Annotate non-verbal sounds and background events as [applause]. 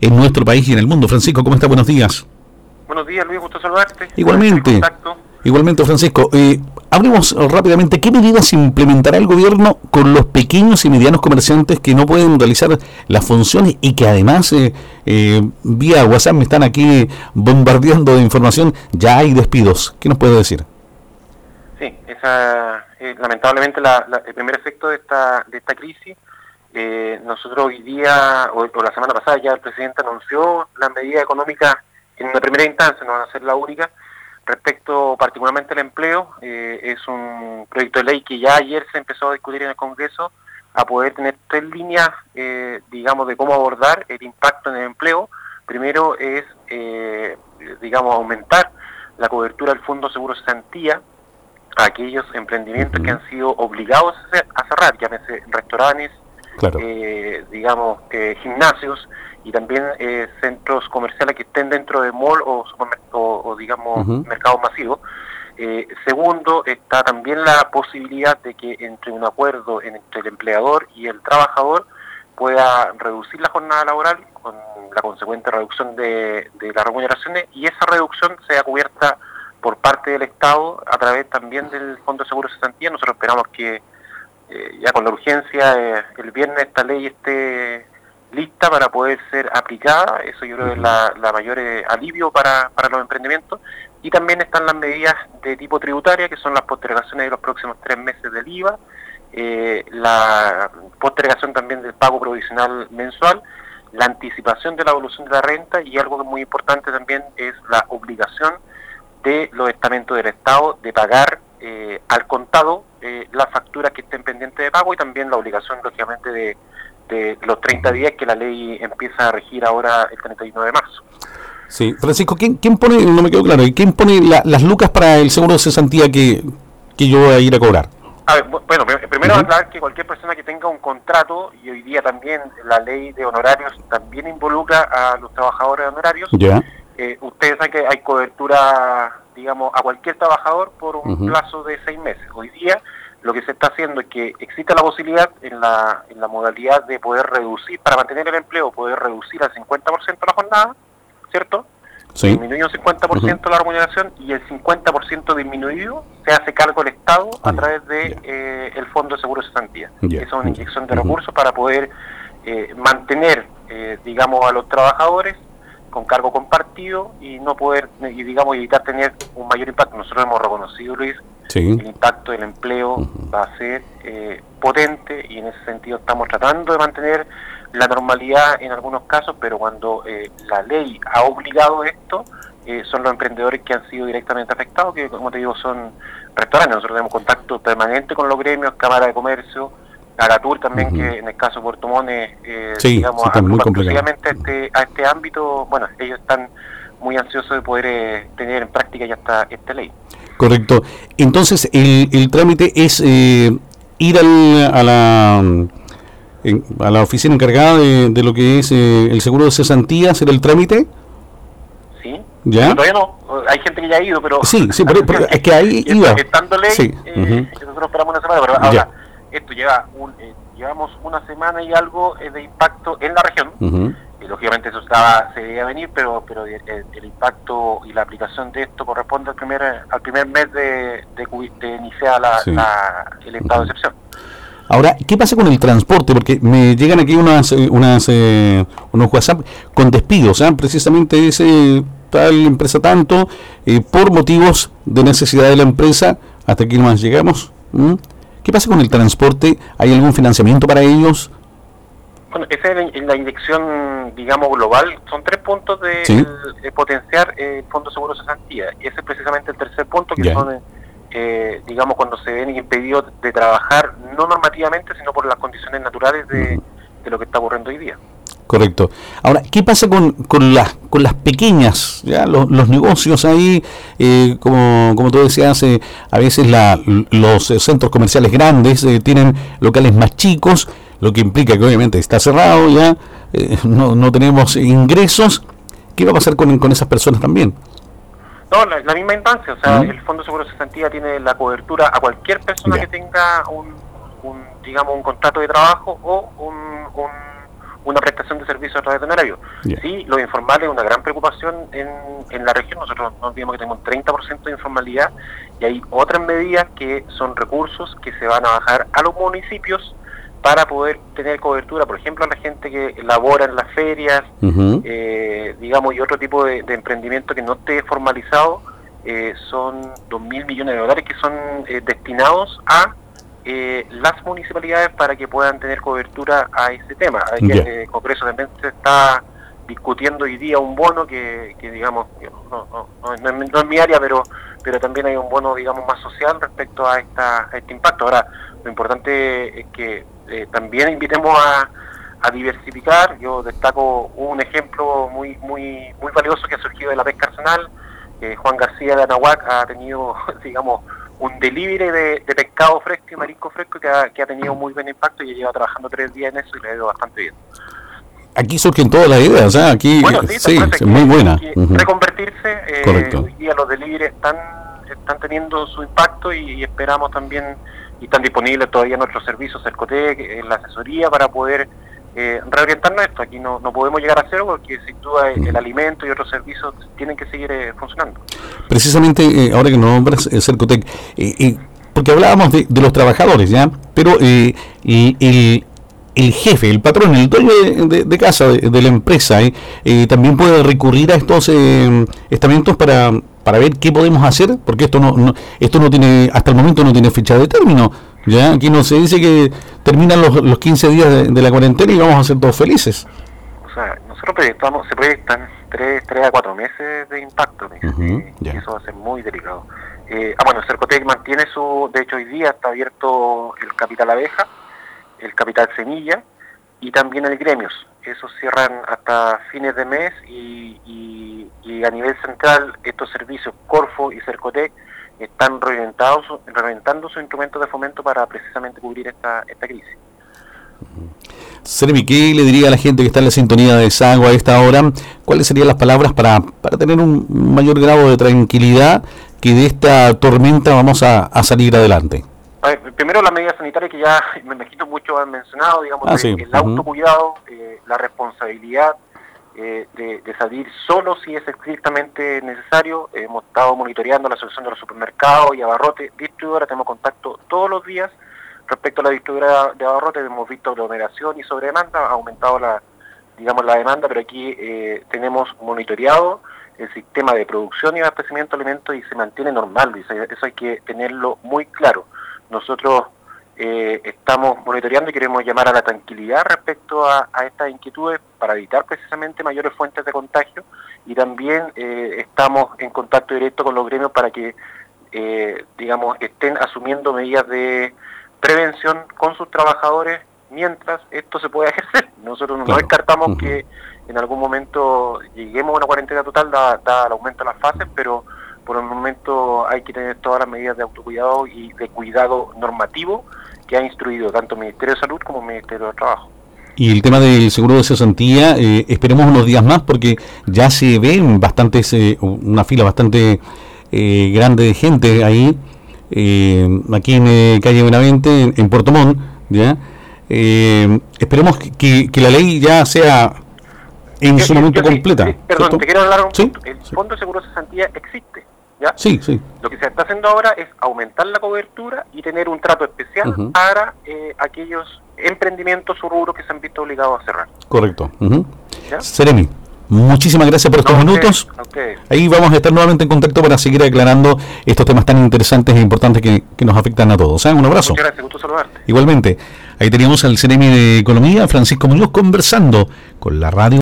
en nuestro país y en el mundo. Francisco, ¿cómo está? Buenos días. Buenos días, Luis, gusto saludarte. Igualmente. Igualmente, Francisco. Eh, hablemos rápidamente, ¿qué medidas implementará el gobierno con los pequeños y medianos comerciantes que no pueden realizar las funciones y que además eh, eh, vía WhatsApp me están aquí bombardeando de información? Ya hay despidos. ¿Qué nos puede decir? Sí, esa, eh, lamentablemente la, el primer efecto de esta, de esta crisis, eh, nosotros hoy día, o, la semana pasada ya el presidente anunció las medidas económicas en una primera instancia, no van a ser la única, respecto particularmente al empleo, eh, es un proyecto de ley que ya ayer se empezó a discutir en el Congreso a poder tener tres líneas, digamos, de cómo abordar el impacto en el empleo. Primero es, digamos, aumentar la cobertura del Fondo Seguro Cesantía, a aquellos emprendimientos que han sido obligados a cerrar, llámese restaurantes, eh, digamos, eh, gimnasios y también eh, centros comerciales que estén dentro de mall o, o, digamos, mercados masivos. segundo, está también la posibilidad de que entre un acuerdo entre el empleador y el trabajador pueda reducir la jornada laboral con la consecuente reducción de, de las remuneraciones y esa reducción sea cubierta por parte del Estado a través también del Fondo de Seguro de. Nosotros esperamos que eh, ya con la urgencia eh, el viernes esta ley esté lista para poder ser aplicada. Eso yo creo que es la, mayor eh, alivio para, para los emprendimientos. Y también están las medidas de tipo tributaria, que son las postergaciones de los próximos tres meses del IVA, la postergación también del pago provisional mensual, la anticipación de la evolución de la renta y algo que es muy importante también es la obligación de los estamentos del Estado de pagar eh, al contado eh, las facturas que estén pendientes de pago y también la obligación, lógicamente, de, los 30 días que la ley empieza a regir ahora el 31 de marzo. Sí, Francisco, ¿quién, quién pone, no me quedó claro, quién pone las lucas para el seguro de cesantía que, que yo voy a ir a cobrar? A ver, bueno, primero aclarar que cualquier persona que tenga un contrato, y hoy día también la ley de honorarios también involucra a los trabajadores de honorarios, ya eh, ustedes saben que hay cobertura, digamos, a cualquier trabajador por un plazo de seis meses. Hoy día lo que se está haciendo es que existe la posibilidad en la, en la modalidad de poder reducir, para mantener el empleo, poder reducir al 50% la jornada, ¿cierto? Sí. Disminuye un 50% la remuneración y el 50% disminuido se hace cargo el Estado a ah, través de eh, el Fondo de Seguro de Cesantía. Esa es una inyección de recursos para poder eh, mantener, digamos, a los trabajadores con cargo compartido y no poder, y digamos, evitar tener un mayor impacto. Nosotros hemos reconocido, Luis, el impacto del empleo va a ser eh, potente y en ese sentido estamos tratando de mantener la normalidad en algunos casos, pero cuando eh, la ley ha obligado esto, eh, son los emprendedores que han sido directamente afectados, que como te digo son restaurantes. Nosotros tenemos contacto permanente con los gremios, cámara de comercio, Agatur también, que en el caso de Puerto Montt, eh, digamos, muy a este, a este ámbito, bueno, ellos están muy ansiosos de poder eh, tener en práctica ya esta, esta ley. Correcto. Entonces, el, el trámite es eh, ir al, a la a la oficina encargada de, de lo que es eh, el seguro de cesantía, hacer el trámite. Sí. ¿Ya? Todavía no. Hay gente que ya ha ido, pero... Sí, sí, pero, [laughs] es que ahí [laughs] iba. Estando ley, sí. nosotros esperamos una semana, pero ahora esto lleva un, eh, llevamos una semana y algo eh, de impacto en la región. Y lógicamente eso estaba, se debía venir, pero pero el, impacto y la aplicación de esto corresponde al primer al primer mes de, de, iniciar la, el estado de excepción. Ahora, ¿qué pasa con el transporte? Porque me llegan aquí unas, unas eh, unos WhatsApp con despidos, ¿eh? precisamente dice tal empresa tanto, por motivos de necesidad de la empresa, hasta aquí más llegamos. ¿Qué pasa con el transporte? ¿Hay algún financiamiento para ellos? Bueno, esa es la inyección, digamos, global. Son tres puntos de, potenciar el Fondo Seguro de Cesantía. Y ese es precisamente el tercer punto, que son, eh, digamos, cuando se ven impedidos de trabajar, no normativamente, sino por las condiciones naturales de, de lo que está ocurriendo hoy día. Correcto. Ahora, ¿qué pasa con, con, las, con las pequeñas, ¿ya? Los, los negocios ahí? Eh, como, como tú decías, eh, a veces la, los eh, centros comerciales grandes tienen locales más chicos, lo que implica que obviamente está cerrado, ya no, no tenemos ingresos. ¿Qué va a pasar con, con esas personas también? No, la, misma instancia, o sea, el Fondo Seguro de Cesantía tiene la cobertura a cualquier persona que tenga un, un, digamos, un contrato de trabajo o un una prestación de servicio a través de un horario. Sí, lo informal es una gran preocupación en, en la región. Nosotros no olvidemos que tenemos un 30% de informalidad y hay otras medidas que son recursos que se van a bajar a los municipios para poder tener cobertura, por ejemplo, a la gente que labora en las ferias, eh, digamos, y otro tipo de, emprendimiento que no esté formalizado, eh, son 2 mil millones de dólares que son eh, destinados a las municipalidades para que puedan tener cobertura a ese tema. el Congreso también se está discutiendo hoy día un bono que, digamos, no, es, mi área, pero pero también hay un bono, digamos, más social respecto a, esta, a este impacto. Ahora, lo importante es que eh, también invitemos a, diversificar. Yo destaco un ejemplo muy muy muy valioso que ha surgido de la pesca arsenal. Juan García de Anahuac ha tenido, [laughs] digamos, un delivery de, pescado fresco y marisco fresco que ha, que ha tenido muy buen impacto y lleva trabajando tres días en eso y le ha ido bastante bien. Aquí surgen todas las ideas, ¿eh? aquí sí, es muy buena. Reconvertirse, eh, hoy día los delivery están, están teniendo su impacto y esperamos también y están disponibles todavía nuestros servicios, el COTEC, eh, la asesoría para poder eh, reorientarnos esto. Aquí no, no podemos llegar a cero porque sin duda el, alimento y otros servicios tienen que seguir eh, funcionando. Precisamente eh, ahora que nombras el Cercotec, porque hablábamos de, los trabajadores, ¿ya? Pero y, el, el jefe, el patrón, el dueño de, casa, de, la empresa, también puede recurrir a estos estamentos para para ver qué podemos hacer, porque esto no, esto no tiene, hasta el momento no tiene fecha de término. Ya aquí no se dice que terminan los, los 15 días de, la cuarentena y vamos a ser todos felices. O sea, nosotros proyectamos, se proyectan 3, 3 a 4 meses de impacto, y eso va a ser muy delicado. Eh, ah, bueno, Cercotec mantiene su, de hecho hoy día está abierto el capital abeja, el capital semilla y también el gremios. Esos cierran hasta fines de mes y, y, a nivel central estos servicios Corfo y Cercotec están reventando sus instrumentos de fomento para precisamente cubrir esta, esta crisis. Seremi, ¿qué le diría a la gente que está en la sintonía de Sago a esta hora? ¿Cuáles serían las palabras para, para tener un mayor grado de tranquilidad que de esta tormenta vamos a, a salir adelante? primero las medidas sanitarias que ya [laughs] me imagino mucho han mencionado, digamos, ah, el, autocuidado, eh, la responsabilidad eh, de, salir solo si es estrictamente necesario. hemos estado monitoreando la situación de los supermercados y abarrotes, distribuidora, tenemos contacto todos los días respecto a la distribuidora de abarrotes, hemos visto aglomeración y sobredemanda, ha aumentado la, digamos, la demanda, pero aquí eh, tenemos monitoreado el sistema de producción y abastecimiento de alimentos y se mantiene normal, eso hay que tenerlo muy claro. Nosotros eh, estamos monitoreando y queremos llamar a la tranquilidad respecto a, estas inquietudes para evitar precisamente mayores fuentes de contagio y también eh, estamos en contacto directo con los gremios para que, eh, digamos, estén asumiendo medidas de prevención con sus trabajadores mientras esto se pueda [laughs] ejercer. Nosotros no descartamos que en algún momento lleguemos a una cuarentena total, dada el aumento de las fases, pero por el momento hay que tener todas las medidas de autocuidado y de cuidado normativo que ha instruido tanto el Ministerio de Salud como el Ministerio de Trabajo. Y el tema del seguro de cesantía, eh, esperemos unos días más porque ya se ven bastantes, eh, una fila bastante eh, grande de gente ahí, aquí en calle Benavente, en, Puerto Montt, ¿ya? esperemos que, la ley ya sea en su momento completa. perdón, te quiero hablar un ¿Sí? El Fondo de Seguro de Cesantía existe Sí, sí. Lo que se está haciendo ahora es aumentar la cobertura y tener un trato especial para eh, aquellos emprendimientos o rubros que se han visto obligados a cerrar. Correcto. Seremi, muchísimas gracias por estos minutos. Ahí vamos a estar nuevamente en contacto para seguir aclarando estos temas tan interesantes e importantes que, nos afectan a todos. ¿eh? Un abrazo. Muchas gracias, gusto saludarte. Igualmente. Ahí teníamos al Seremi de Economía, Francisco Muñoz, conversando con la radio.